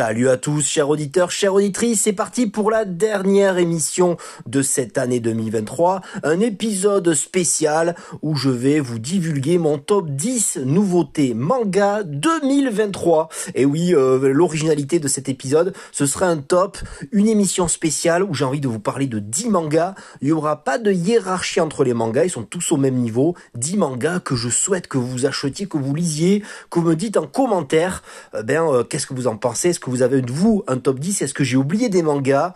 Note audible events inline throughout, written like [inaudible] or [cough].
Salut à tous, chers auditeurs, chères auditrices, c'est parti pour la dernière émission de cette année 2023, un épisode spécial où je vais vous divulguer mon top 10 nouveautés manga 2023. Et oui, euh, l'originalité de cet épisode, ce sera un top, une émission spéciale où j'ai envie de vous parler de 10 mangas. Il n'y aura pas de hiérarchie entre les mangas, ils sont tous au même niveau. 10 mangas que je souhaite que vous achetiez, que vous lisiez, que vous me dites en commentaire, euh, ben, euh, qu'est-ce que vous en pensez? Vous avez vous un top 10 Est-ce que j'ai oublié des mangas?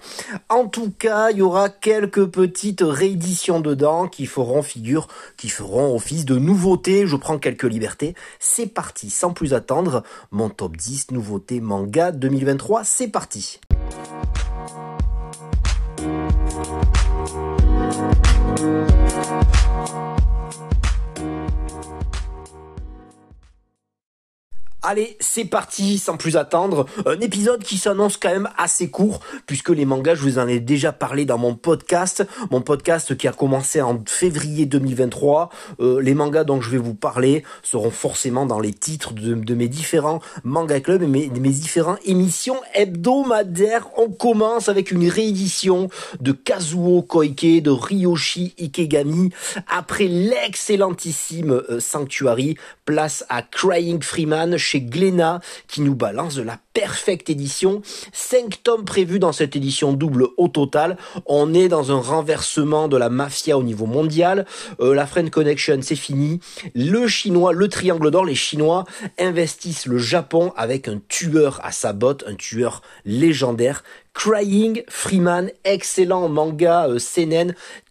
En tout cas, il y aura quelques petites rééditions dedans qui feront figure, qui feront office de nouveautés. Je prends quelques libertés. C'est parti, sans plus attendre, mon top 10 nouveautés manga 2023, c'est parti. Allez, c'est parti, sans plus attendre. Un épisode qui s'annonce quand même assez court, puisque les mangas, je vous en ai déjà parlé dans mon podcast. Mon podcast qui a commencé en février 2023. Euh, les mangas dont je vais vous parler seront forcément dans les titres de, mes différents manga clubs et mes, mes différentes émissions hebdomadaires. On commence avec une réédition de Kazuo Koike, de Ryoshi Ikegami. Après l'excellentissime euh, Sanctuary, place à Crying Freeman Glénat qui nous balance de la perfecte édition. 5 tomes prévus dans cette édition double au total. On est dans un renversement de la mafia au niveau mondial. Euh, la Friend Connection, c'est fini. Le chinois, le triangle d'or, les chinois investissent le Japon avec un tueur à sa botte, un tueur légendaire Crying Freeman, excellent manga euh,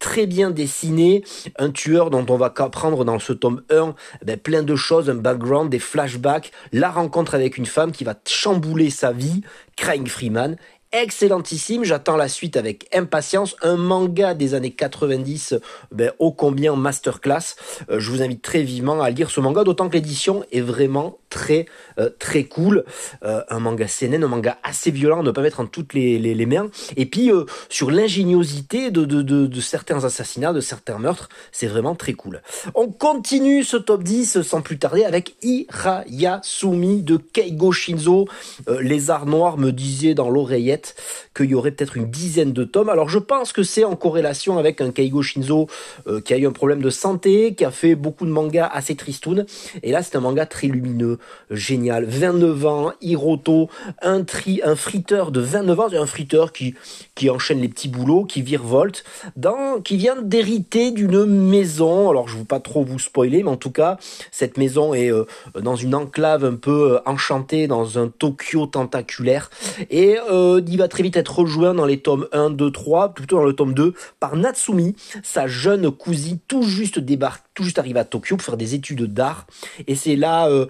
très bien dessiné, un tueur dont on va apprendre dans ce tome 1 eh ben, plein de choses, un background, des flashbacks, la rencontre avec une femme qui va chambouler sa vie, Crying Freeman, excellentissime. J'attends la suite avec impatience. Un manga des années 90, ben, ô combien masterclass. Euh, je vous invite très vivement à lire ce manga, d'autant que l'édition est vraiment très euh, très cool. Euh, un manga seinen, un manga assez violent, ne pas mettre en toutes les, les, mains. Et puis sur l'ingéniosité de, de, de, certains assassinats, de certains meurtres, c'est vraiment très cool. On continue ce top 10 sans plus tarder avec Irayasumi de Keigo Shinzo. les arts noirs me disaient dans l'oreillette qu'il y aurait peut-être une dizaine de tomes. Alors je pense que c'est en corrélation avec un Keigo Shinzo euh, qui a eu un problème de santé, qui a fait beaucoup de mangas assez tristounes. Et là c'est un manga très lumineux, génial. 29 ans, Hiroto, un, friteur de 29 ans, un friteur qui, qui enchaîne les petits boulots, qui virevolte, dans, qui vient d'hériter d'une maison. Alors je ne veux pas trop vous spoiler, mais en tout cas cette maison est euh, dans une enclave un peu euh, enchantée, dans un Tokyo tentaculaire. Et il va très vite être rejoint dans les tomes 1, 2, 3, plutôt dans le tome 2, par Natsumi, sa jeune cousine tout juste débarque, tout juste arrivée à Tokyo pour faire des études d'art. Et c'est là, euh,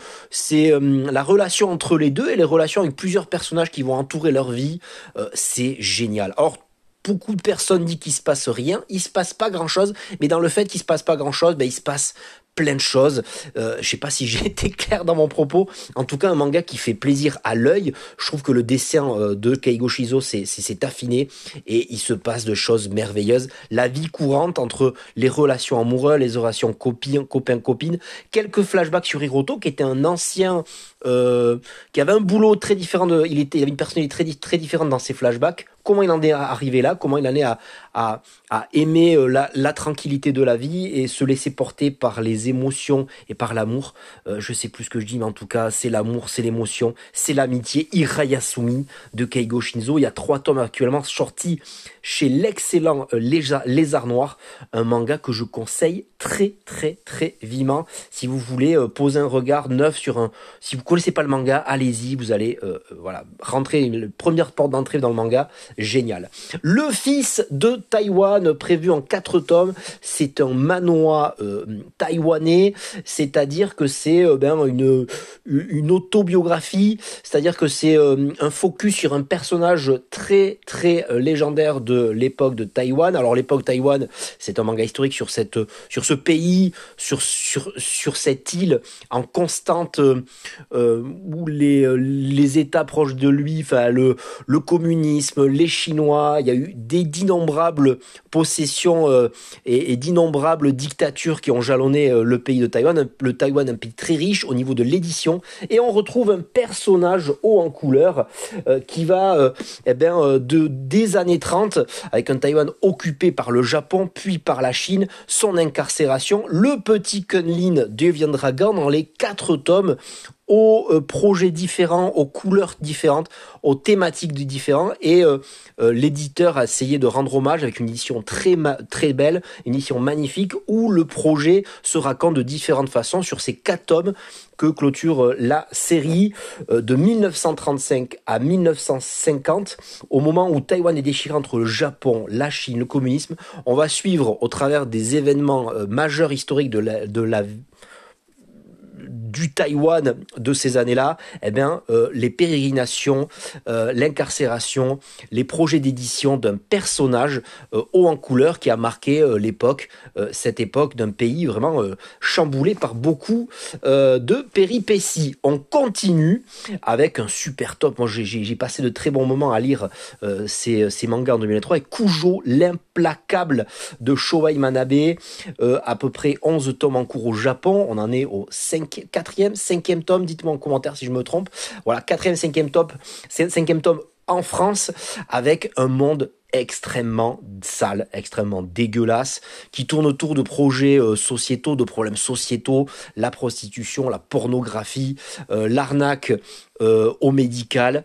c'est euh, la relation entre les deux et les relations avec plusieurs personnages qui vont entourer leur vie. Euh, c'est génial. Or, beaucoup de personnes disent qu'il se passe rien, il se passe pas grand chose, mais dans le fait qu'il se passe pas grand chose, ben, il se passe plein de choses. Euh, je sais pas si j'ai [laughs] été clair dans mon propos. En tout cas, un manga qui fait plaisir à l'œil. Je trouve que le dessin euh, de Keigo Shizo c'est affiné et il se passe de choses merveilleuses. La vie courante entre les relations amoureuses, les relations copines, copains, copines. Quelques flashbacks sur Hiroto qui était un ancien euh, qui avait un boulot très différent de, il était, avait une personnalité très différente dans ses flashbacks. Comment il en est arrivé là Comment il en est à, à, à aimer euh, la, la, tranquillité de la vie et se laisser porter par les émotions et par l'amour euh, Je sais plus ce que je dis, mais en tout cas, c'est l'amour, c'est l'émotion, c'est l'amitié. Irayasumi de Keigo Shinzo. Il y a trois tomes actuellement sortis chez l'excellent euh, Lézard Noir, un manga que je conseille très très très vivement. Si vous voulez euh, poser un regard neuf sur un, si vous connaissez pas le manga, allez-y, vous allez voilà rentrer une première porte d'entrée dans le manga, génial. Le fils de Taïwan prévu en quatre tomes, c'est un manoir taïwanais, c'est-à-dire que c'est ben une une autobiographie, c'est-à-dire que c'est un focus sur un personnage très très légendaire de l'époque de Taïwan. Alors l'époque Taïwan, c'est un manga historique sur cette sur ce pays, sur, sur, sur cette île en constante euh, où les, les États proches de lui, le, le communisme, les Chinois, il y a eu d'innombrables possessions et, et d'innombrables dictatures qui ont jalonné le pays de Taïwan. Le Taïwan, un pays très riche au niveau de l'édition, et on retrouve un personnage haut en couleur qui va, eh de des années 30, avec un Taïwan occupé par le Japon, puis par la Chine, son incarcération, le petit Kunlin deviendra grand dans les quatre tomes aux euh, projets différents, aux couleurs différentes, aux thématiques différentes. Et euh, euh, l'éditeur a essayé de rendre hommage avec une édition très très belle, une édition magnifique où le projet se raconte de différentes façons sur ces quatre tomes que clôture la série de 1935 à 1950, au moment où Taïwan est déchiré entre le Japon, la Chine, le communisme. On va suivre au travers des événements majeurs historiques de la, de la du Taïwan de ces années-là, eh bien, euh, les pérégrinations, euh, l'incarcération, les projets d'édition d'un personnage euh, haut en couleur qui a marqué l'époque, cette époque d'un pays vraiment chamboulé par beaucoup de péripéties. On continue avec un super top. Moi, j'ai passé de très bons moments à lire ces, mangas en 2003 et Kujo, l'implacable de Shoei Manabe, à peu près 11 tomes en cours au Japon. On en est au 5, 4 quatrième, cinquième tome, dites-moi en commentaire si je me trompe. Voilà, quatrième, cinquième tome, cinquième tome en France, avec un monde extrêmement sale, extrêmement dégueulasse, qui tourne autour de projets euh, sociétaux, de problèmes sociétaux, la prostitution, la pornographie, euh, l'arnaque euh, au médical,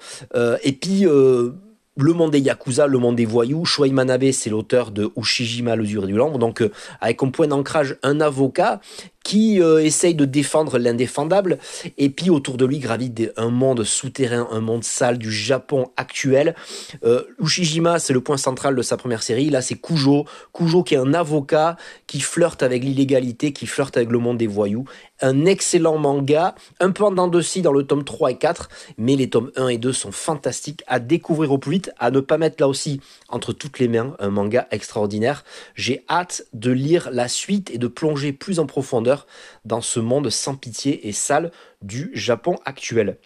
et puis le monde des Yakuza, le monde des voyous. Shuei Manabe, c'est l'auteur de Ushijima, le dur du l'ombre. Donc, avec comme point d'ancrage un avocat qui euh, essaye de défendre l'indéfendable, et puis autour de lui gravite un monde souterrain, un monde sale du Japon actuel. Euh, Ushijima, c'est le point central de sa première série. Là, c'est Kujo. Kujo qui est un avocat qui flirte avec l'illégalité, qui flirte avec le monde des voyous. Un excellent manga, un peu en dents de scie dans le tome 3 et 4, mais les tomes 1 et 2 sont fantastiques à découvrir au plus vite, à ne pas mettre là aussi entre toutes les mains, un manga extraordinaire. J'ai hâte de lire la suite et de plonger plus en profondeur dans ce monde sans pitié et sale du Japon actuel.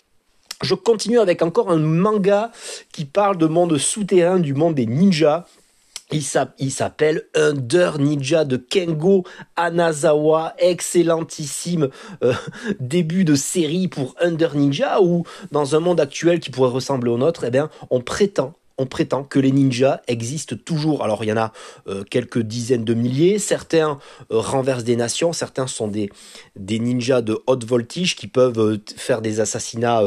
Je continue avec encore un manga qui parle de monde souterrain, du monde des ninjas. Il s'appelle Under Ninja de Kengo Anazawa, excellentissime euh, [laughs] début de série pour Under Ninja, où dans un monde actuel qui pourrait ressembler au nôtre, eh bien, on prétend on prétend que les ninjas existent toujours. Alors il y en a euh, quelques dizaines de milliers, certains euh, renversent des nations, certains sont des, des ninjas de haute voltige qui peuvent euh, faire des assassinats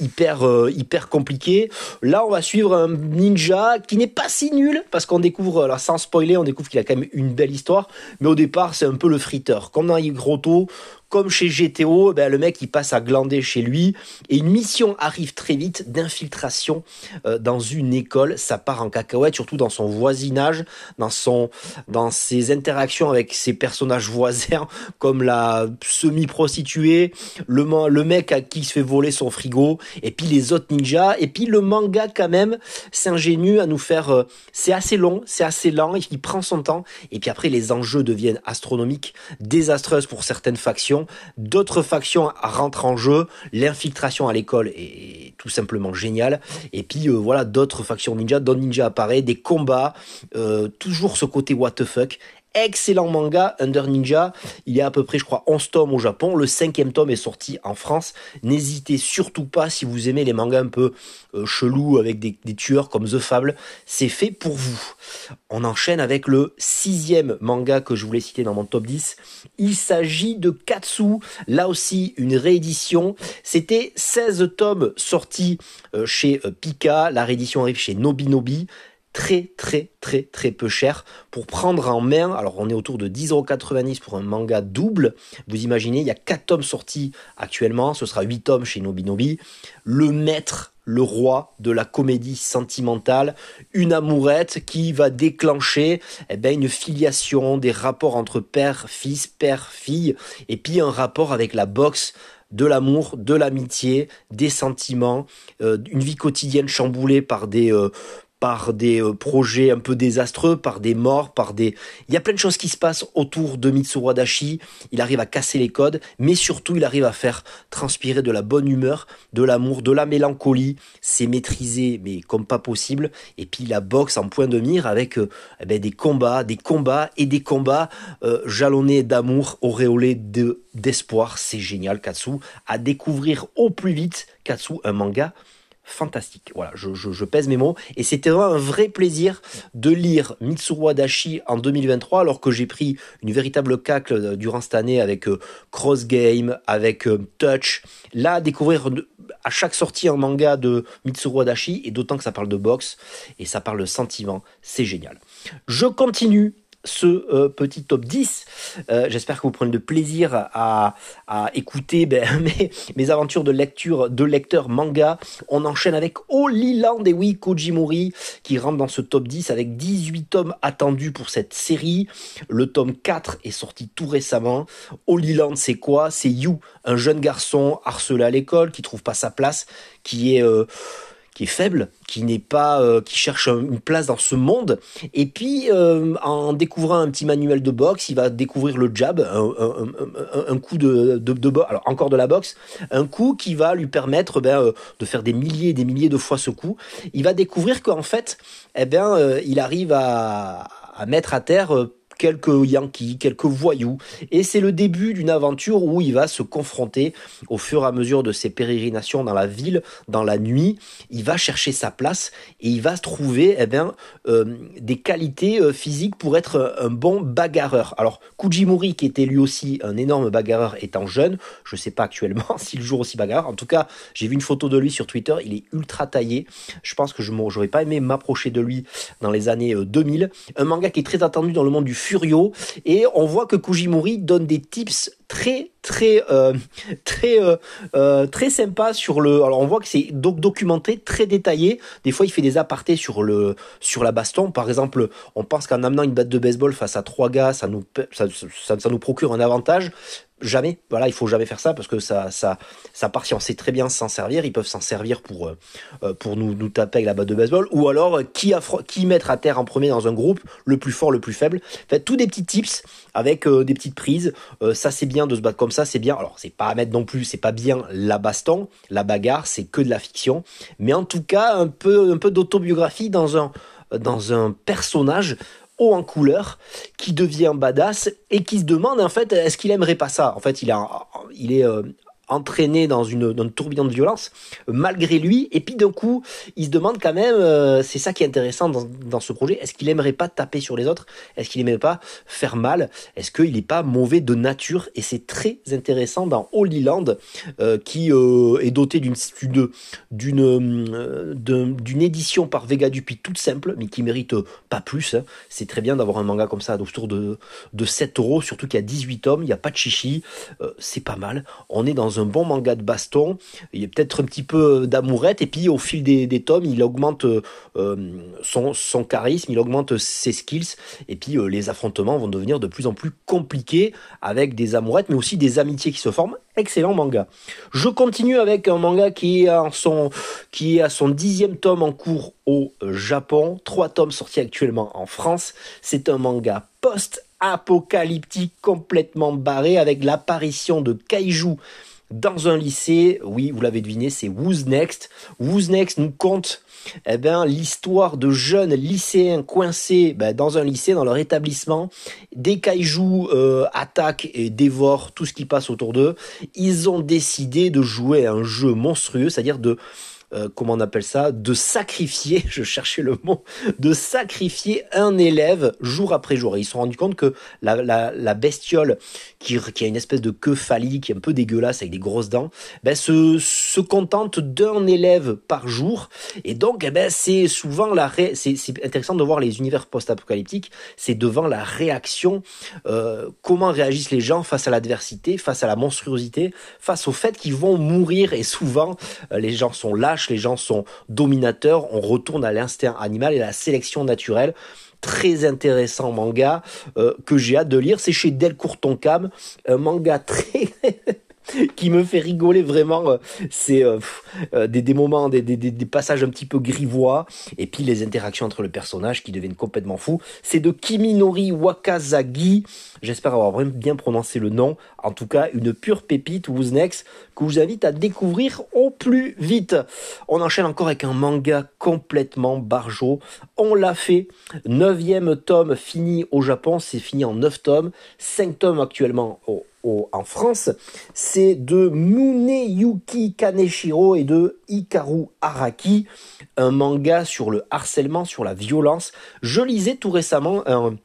hyper, hyper compliqués. Là on va suivre un ninja qui n'est pas si nul, parce qu'on découvre, alors sans spoiler, on découvre qu'il a quand même une belle histoire, mais au départ c'est un peu le friteur. Comme dans Higroto, comme chez GTO, ben, le mec il passe à glander chez lui et une mission arrive très vite d'infiltration euh, dans une école. Ça part en cacahuète, surtout dans son voisinage, dans ses interactions avec ses personnages [laughs] voisins, comme la semi-prostituée, le, le mec à qui il se fait voler son frigo, et puis les autres ninjas, et puis le manga quand même s'ingénue à nous faire. Euh, c'est assez long, c'est assez lent, il prend son temps, et puis après les enjeux deviennent astronomiques, désastreuses pour certaines factions D'autres factions rentrent en jeu. L'infiltration à l'école est tout simplement géniale. Et puis euh, voilà, d'autres factions ninja. Don Ninja apparaît, des combats, euh, toujours ce côté what the fuck excellent manga, Under Ninja. Il y a à peu près, je crois, 11 tomes au Japon. Le cinquième tome est sorti en France. N'hésitez surtout pas, si vous aimez les mangas un peu euh, chelous avec des, tueurs comme The Fable, c'est fait pour vous. On enchaîne avec le sixième manga que je voulais citer dans mon top 10. Il s'agit de Katsu. Là aussi, une réédition. C'était 16 tomes sortis euh, chez euh, Pika. La réédition arrive chez Nobinobi très très très très peu cher pour prendre en main. Alors on est autour de 10,90€ pour un manga double. Vous imaginez, il y a 4 tomes sortis actuellement, ce sera 8 tomes chez Nobinobi. Le maître, le roi de la comédie sentimentale, une amourette qui va déclencher eh ben, une filiation, des rapports entre père, fils, père, fille, et puis un rapport avec la boxe de l'amour, de l'amitié, des sentiments, euh, une vie quotidienne chamboulée par des, euh, par des euh, projets un peu désastreux, par des morts, par des... Il y a plein de choses qui se passent autour de Mitsuru Adachi. Il arrive à casser les codes, mais surtout il arrive à faire transpirer de la bonne humeur, de l'amour, de la mélancolie. C'est maîtrisé, mais comme pas possible. Et puis la boxe en point de mire avec euh, eh ben, des combats, des combats et des combats euh, jalonnés d'amour, auréolés de d'espoir. C'est génial, Katsu. À découvrir au plus vite, Katsu, un manga fantastique. Voilà, je, pèse mes mots. Et c'était un vrai plaisir de lire Mitsuru Adachi en 2023, alors que j'ai pris une véritable cacle euh, durant cette année avec euh, Cross Game, avec euh, Touch. Là, découvrir à chaque sortie un manga de Mitsuru Adachi, et d'autant que ça parle de boxe et ça parle de sentiment, c'est génial. Je continue ce euh, petit top 10. Euh, j'espère que vous prenez de plaisir à, écouter ben, [laughs] mes, aventures de lecture de lecteur manga. On enchaîne avec Holy Land et oui, Kojimori qui rentre dans ce top 10 avec 18 tomes attendus pour cette série. Le tome 4 est sorti tout récemment. Holy Land, c'est quoi? C'est You, un jeune garçon harcelé à l'école qui trouve pas sa place, qui est... Euh, qui est faible, qui n'est pas, euh, qui cherche une place dans ce monde. Et puis, euh, en découvrant un petit manuel de boxe, il va découvrir le jab, un, coup de, de, de alors encore de la boxe, un coup qui va lui permettre ben, euh, de faire des milliers et des milliers de fois ce coup. Il va découvrir qu'en fait, eh bien, il arrive à, à mettre à terre quelques Yankees, quelques voyous. Et c'est le début d'une aventure où il va se confronter au fur et à mesure de ses pérégrinations dans la ville, dans la nuit. Il va chercher sa place et il va trouver eh bien, euh, des qualités euh, physiques pour être un bon bagarreur. Alors, Kujimori, qui était lui aussi un énorme bagarreur étant jeune, je ne sais pas actuellement [laughs] s'il joue aussi bagarreur. En tout cas, j'ai vu une photo de lui sur Twitter, il est ultra taillé. Je pense que je n'aurais pas aimé m'approcher de lui dans les années 2000. Euh, un manga qui est très attendu dans le monde du et on voit que Kujimori donne des tips très très euh, [laughs] très euh, euh, très sympa sur le alors on voit que c'est documenté très détaillé. Des fois il fait des apartés sur le sur la baston. Par exemple on pense qu'en amenant une batte de baseball face à trois gars ça nous ça nous procure un avantage jamais. Voilà, il faut jamais faire ça parce que ça, ça, ça part si on sait très bien s'en servir. Ils peuvent s'en servir pour, euh, euh, pour nous, nous taper avec la batte de baseball. Ou alors, euh, qui, qui mettre à terre en premier dans un groupe, le plus fort, le plus faible. Faites tous des petits tips avec des petites prises. ça, c'est bien de se battre comme ça, c'est bien. Alors, c'est pas à mettre non plus, c'est pas bien la baston, la bagarre, c'est que de la fiction. Mais en tout cas, un peu, un peu d'autobiographie dans un, dans un personnage en couleur, qui devient badass et qui se demande en fait est-ce qu'il aimerait pas ça? En fait, il, a, il est euh, entraîné dans une, dans tourbillon de violence. Malgré lui et puis d'un coup il se demande quand même euh, c'est ça qui est intéressant dans, dans ce projet. Est-ce qu'il aimerait pas taper sur les autres? Est-ce qu'il aimerait pas faire mal? Est-ce qu'il n'est pas mauvais de nature? Et c'est très intéressant dans Holy Land euh, qui euh, est doté d'une d'une d'une édition par Vega Dupuis toute simple mais qui mérite pas plus hein. c'est très bien d'avoir un manga comme ça autour de de 7 euros surtout qu'il y a 18 tomes il n'y a pas de chichi c'est pas mal. On est dans un un bon manga de baston. Il y a peut-être un petit peu d'amourette et puis au fil des, tomes, il augmente euh, son, charisme, il augmente ses skills et puis euh, les affrontements vont devenir de plus en plus compliqués avec des amourettes mais aussi des amitiés qui se forment. Excellent manga. Je continue avec un manga qui est, à son, qui est à son dixième tome en cours au Japon, trois tomes sortis actuellement en France. C'est un manga post apocalyptique complètement barré avec l'apparition de kaiju dans un lycée. Oui, vous l'avez deviné, c'est Who's Next? Who's Next nous compte eh ben, l'histoire de jeunes lycéens coincés ben, dans un lycée, dans leur établissement. Des kaijus euh, attaquent et dévorent tout ce qui passe autour d'eux. Ils ont décidé de jouer un jeu monstrueux, c'est-à-dire de euh, comment on appelle ça, de sacrifier, [laughs] je cherchais le mot, de sacrifier un élève jour après jour. Et ils se sont rendus compte que la, bestiole qui, a une espèce de queue phallique, un peu dégueulasse avec des grosses dents, ben, se, contente d'un élève par jour. Et donc, eh ben, c'est souvent la c'est intéressant de voir les univers post-apocalyptiques. C'est devant la réaction, euh, comment réagissent les gens face à l'adversité, face à la monstruosité, face au fait qu'ils vont mourir. Et souvent, euh, les gens sont lâches les gens sont dominateurs, on retourne à l'instinct animal et à la sélection naturelle très intéressant manga euh, que j'ai hâte de lire. C'est chez Delcourt Tonkam, un manga très [laughs] qui me fait rigoler vraiment. C'est des, des moments, des, passages un petit peu grivois, et puis les interactions entre le personnage qui deviennent complètement fous. C'est de Kiminori Wakazagi. J'espère avoir bien prononcé le nom. En tout cas, une pure pépite, Wooznex, je vous invite à découvrir au plus vite. On enchaîne encore avec un manga complètement barjo. On l'a fait. Neuvième tome fini au Japon. C'est fini en neuf tomes. Cinq tomes actuellement en France, c'est de Muneyuki Kaneshiro et de Hikaru Araki, un manga sur le harcèlement, sur la violence. Je lisais tout récemment un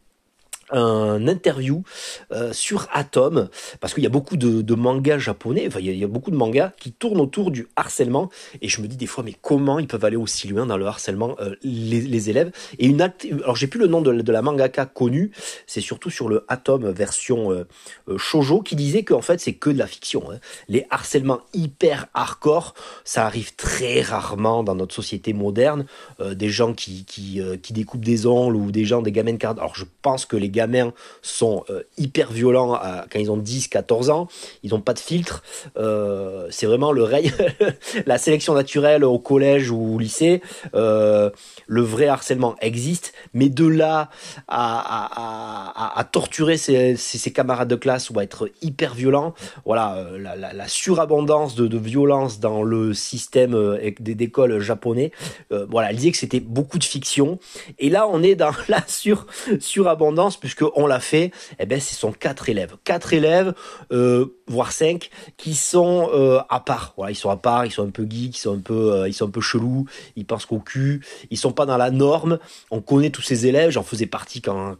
un interview euh, sur Atom parce qu'il y a beaucoup de, mangas japonais enfin il y, a, beaucoup de mangas qui tournent autour du harcèlement. Et je me dis des fois mais comment ils peuvent aller aussi loin dans le harcèlement euh, les, élèves? Et une alors j'ai plus le nom de, la mangaka connue. C'est surtout sur le Atom version euh, shojo qui disait qu'en fait c'est que de la fiction hein. les harcèlements hyper hardcore ça arrive très rarement dans notre société moderne. Des gens qui qui, qui découpent des ongles ou des gens des gamins de alors je pense que les gamins sont euh, hyper violents quand ils ont 10, 14 ans. Ils n'ont pas de filtre. Euh, c'est vraiment le règne, [laughs] la sélection naturelle au collège ou au lycée. Euh, le vrai harcèlement existe, mais de là à, torturer ses, camarades de classe ou à être hyper violent, voilà, la, surabondance de, violence dans le système des écoles japonais. voilà, elle disait que c'était beaucoup de fiction. Et là, on est dans [laughs] la sur, surabondance puisqu'on l'a fait, eh ben, ce sont quatre élèves. Quatre élèves, euh, voire cinq, qui sont euh, à part. Voilà, ils sont à part, ils sont un peu geeks, ils sont un peu, euh, ils sont peu chelous, ils pensent qu'au cul, ils sont pas dans la norme. On connaît tous ces élèves, j'en faisais partie quand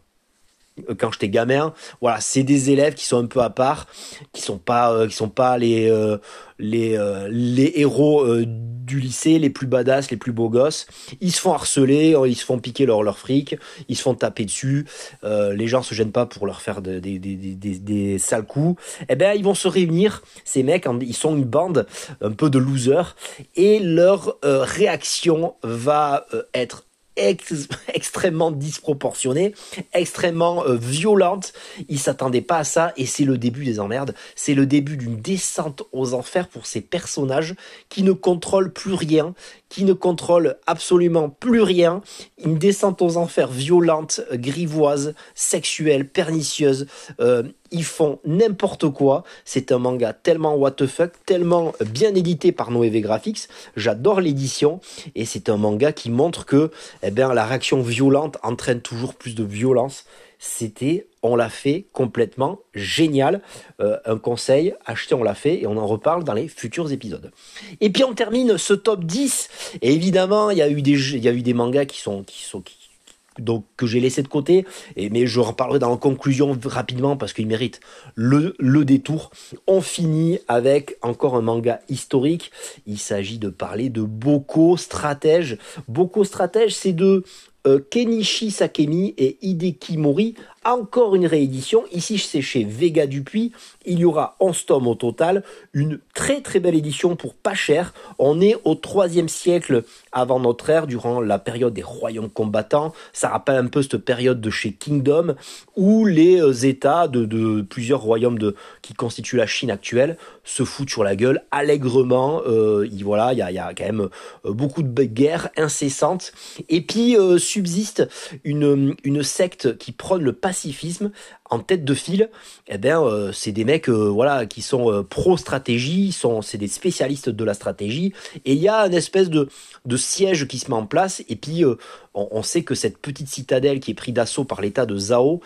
quand j'étais gamin. Voilà, c'est des élèves qui sont un peu à part, qui sont pas, qui sont pas les les les héros du lycée, les plus badass, les plus beaux gosses. Ils se font harceler, ils se font piquer leur, leur fric, ils se font taper dessus. Euh, les gens se gênent pas pour leur faire des, des, des, des, sales coups. Eh ben, ils vont se réunir. Ces mecs, ils sont une bande un peu de losers et leur euh, réaction va euh, extrêmement disproportionnée, extrêmement euh, violente. Ils s'attendaient pas à ça et c'est le début des emmerdes. C'est le début d'une descente aux enfers pour ces personnages qui ne contrôlent plus rien, qui ne contrôlent absolument plus rien. Une descente aux enfers violente, grivoise, sexuelle, pernicieuse. Euh, ils font n'importe quoi. C'est un manga tellement what the fuck, tellement bien édité par Noévé Graphics. J'adore l'édition et c'est un manga qui montre que eh bien, la réaction violente entraîne toujours plus de violence. C'était, on l'a fait complètement génial. Euh, un conseil, achetez, on l'a fait et on en reparle dans les futurs épisodes. Et puis on termine ce top 10. Et évidemment, il y a eu des, y a eu des mangas qui sont, qui sont, qui, donc que j'ai laissé de côté, mais je reparlerai dans la conclusion rapidement parce qu'il mérite le, le détour. On finit avec encore un manga historique. Il s'agit de parler de Boko Stratège. Boko Stratège, c'est de euh, Kenichi Sakemi et Hideki Mori encore une réédition. Ici, c'est chez Vega Dupuis. Il y aura 11 tomes au total. Une très très belle édition pour pas cher. On est au 3 siècle avant notre ère, durant la période des royaumes combattants. Ça rappelle un peu cette période de chez Kingdom, où les euh, États de, plusieurs royaumes de, qui constituent la Chine actuelle se foutent sur la gueule allègrement. Euh, voilà, il y a, quand même euh, beaucoup de guerres incessantes. Et puis subsiste une, une secte qui prône le pacifisme en tête de file, eh ben euh, c'est des mecs euh, voilà qui sont euh, pro stratégie, sont c'est des spécialistes de la stratégie. Et il y a une espèce de de siège qui se met en place. Et puis on, sait que cette petite citadelle qui est prise d'assaut par l'état de Zhao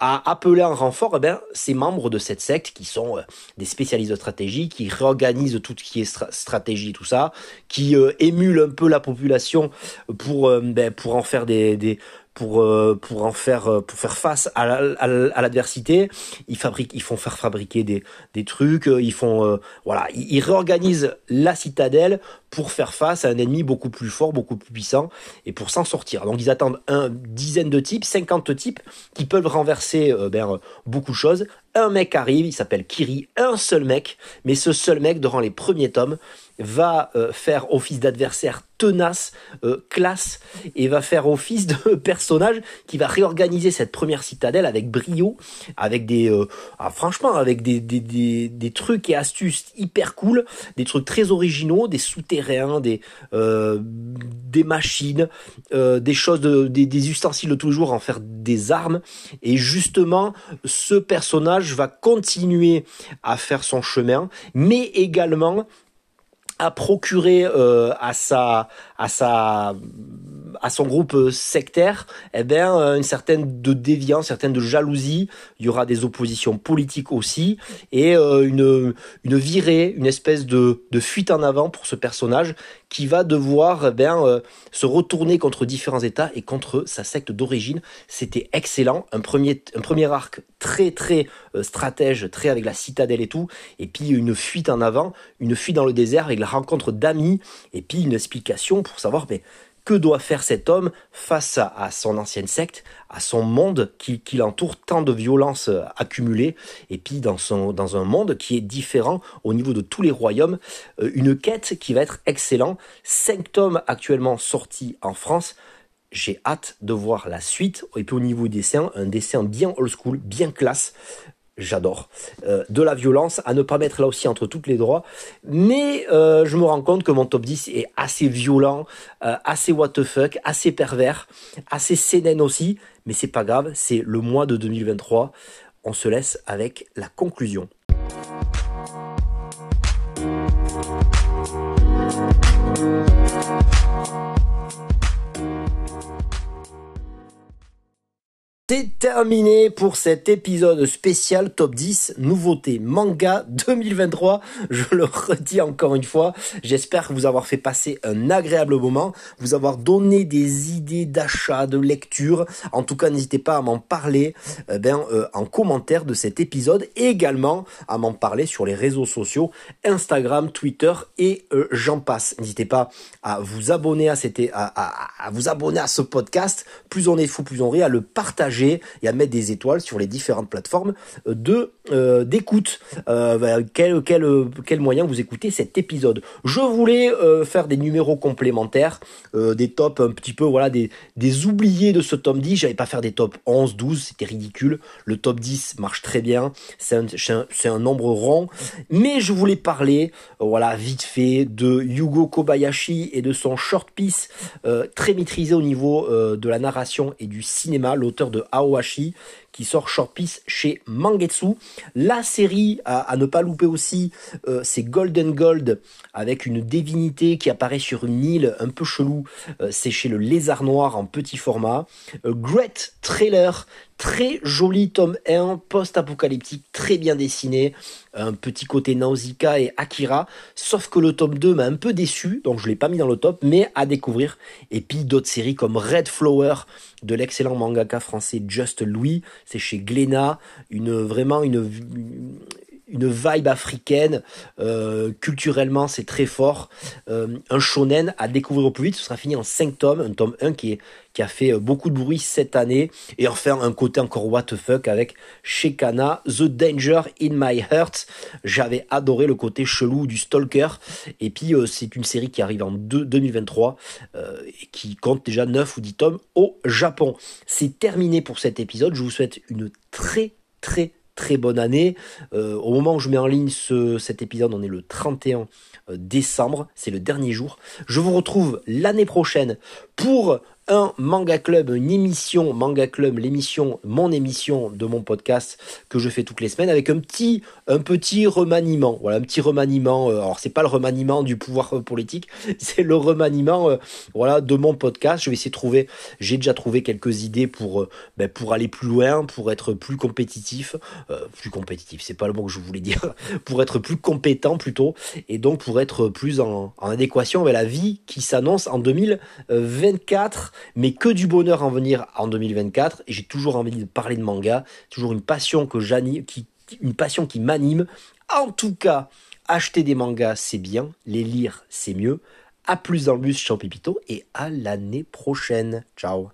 a appelé un renfort eh ben ces membres de cette secte qui sont des spécialistes de stratégie qui réorganisent tout ce qui est stratégie tout ça, qui émulent un peu la population pour ben, pour en faire des pour euh, pour en faire euh, face à l'adversité. ils fabriquent, ils font faire fabriquer des trucs, euh, ils font voilà, ils, réorganisent la citadelle pour faire face à un ennemi beaucoup plus fort, beaucoup plus puissant, et pour s'en sortir. Donc ils attendent une dizaine de types, 50 types, qui peuvent renverser ben, beaucoup de choses. Un mec arrive, il s'appelle Kiri, un seul mec, mais ce seul mec, durant les premiers tomes, va euh, faire office d'adversaire tenace, euh, classe, et va faire office de [laughs] personnage qui va réorganiser cette première citadelle avec brio, avec des, euh, ah, franchement, avec des, des, des, des, trucs et astuces hyper cool, des trucs très originaux, des souterrains, des, des machines, des choses, de, des, des ustensiles de toujours en faire des armes, et justement, ce personnage va continuer à faire son chemin, mais également à procurer euh, à sa à sa à son groupe euh, sectaire, eh bien, euh, une certaine de déviance, certaine de jalousie. Il y aura des oppositions politiques aussi et une une virée, une espèce de de fuite en avant pour ce personnage qui va devoir eh bien se retourner contre différents États et contre sa secte d'origine. C'était excellent, un premier un premier arc très très stratège, très avec la citadelle et tout, et puis une fuite en avant, une fuite dans le désert avec la rencontre d'amis et puis une explication pour savoir mais, que doit faire cet homme face à, son ancienne secte, à son monde qui, l'entoure, tant de violences accumulées, et puis dans, son, dans un monde qui est différent au niveau de tous les royaumes, euh, une quête qui va être excellente. Cinq tomes actuellement sortis en France. J'ai hâte de voir la suite. Et puis au niveau des dessins, un dessin bien old school, bien classe j'adore. Euh, de la violence, à ne pas mettre là aussi entre toutes les droits. Mais euh, je me rends compte que mon top 10 est assez violent, euh, assez what the fuck, assez pervers, assez sénène aussi. Mais c'est pas grave, c'est le mois de 2023. On se laisse avec la conclusion. C'est terminé pour cet épisode spécial top 10 nouveautés manga 2023. Je le redis encore une fois. J'espère vous avoir fait passer un agréable moment, vous avoir donné des idées d'achat, de lecture. En tout cas, n'hésitez pas à m'en parler euh, ben, euh, en commentaire de cet épisode et également à m'en parler sur les réseaux sociaux, Instagram, Twitter et euh, j'en passe. N'hésitez pas à vous abonner à, cette, à, à vous abonner à ce podcast. Plus on est fou, plus on rit, à le partager et à mettre des étoiles sur les différentes plateformes euh, de euh, d'écoute. Euh, bah, quel, quel, quel moyen vous écoutez cet épisode? Je voulais faire des numéros complémentaires, des tops un petit peu, voilà, des, des oubliés de ce tome 10. J'avais pas faire des tops 11, 12, c'était ridicule. Le top 10 marche très bien, c'est un, c'est un nombre rond. Mais je voulais parler, voilà, vite fait, de Yugo Kobayashi et de son short piece très maîtrisé au niveau de la narration et du cinéma, l'auteur de Aohashi qui sort Short Piece chez Mangetsu. La série à, ne pas louper aussi, euh, c'est Golden Gold avec une divinité qui apparaît sur une île un peu chelou. Euh, c'est chez le Lézard Noir en petit format. Euh, great Trailer, très joli tome 1 post-apocalyptique, très bien dessiné. Un petit côté Nausicaa et Akira. Sauf que le tome 2 m'a un peu déçu, donc je l'ai pas mis dans le top, mais à découvrir. Et puis d'autres séries comme Red Flower de l'excellent mangaka français Just Louis c'est chez Glénat, une vraiment une une vibe africaine, euh, culturellement c'est très fort. Euh, un shonen à découvrir au plus vite, ce sera fini en 5 tomes, un tome 1 qui, a fait beaucoup de bruit cette année, et enfin un côté encore what the fuck avec Shekana, The Danger in My Heart. J'avais adoré le côté chelou du Stalker, et puis euh, c'est une série qui arrive en 2023, et qui compte déjà 9 ou 10 tomes au Japon. C'est terminé pour cet épisode, je vous souhaite une très très très bonne année. Euh, au moment où je mets en ligne ce, cet épisode, on est le 31 euh, décembre, c'est le dernier jour. Je vous retrouve l'année prochaine pour un Manga Club, une émission Manga Club, l'émission, mon émission de mon podcast que je fais toutes les semaines avec un petit, un petit remaniement. Voilà, un petit remaniement. Euh, alors c'est pas le remaniement du pouvoir euh, politique, [laughs] c'est le remaniement, euh, voilà, de mon podcast. Je vais essayer de trouver. J'ai déjà trouvé quelques idées pour, ben, pour aller plus loin, pour être plus compétitif, plus compétitif. C'est pas le mot que je voulais dire. [laughs] pour être plus compétent plutôt, et donc pour être plus en, en adéquation avec la vie qui s'annonce en 2024 mais que du bonheur en venir en 2024. Et j'ai toujours envie de parler de manga, toujours une passion que qui m'anime. En tout cas, acheter des mangas c'est bien, les lire c'est mieux. À plus dans le bus, Champipito, et à l'année prochaine. Ciao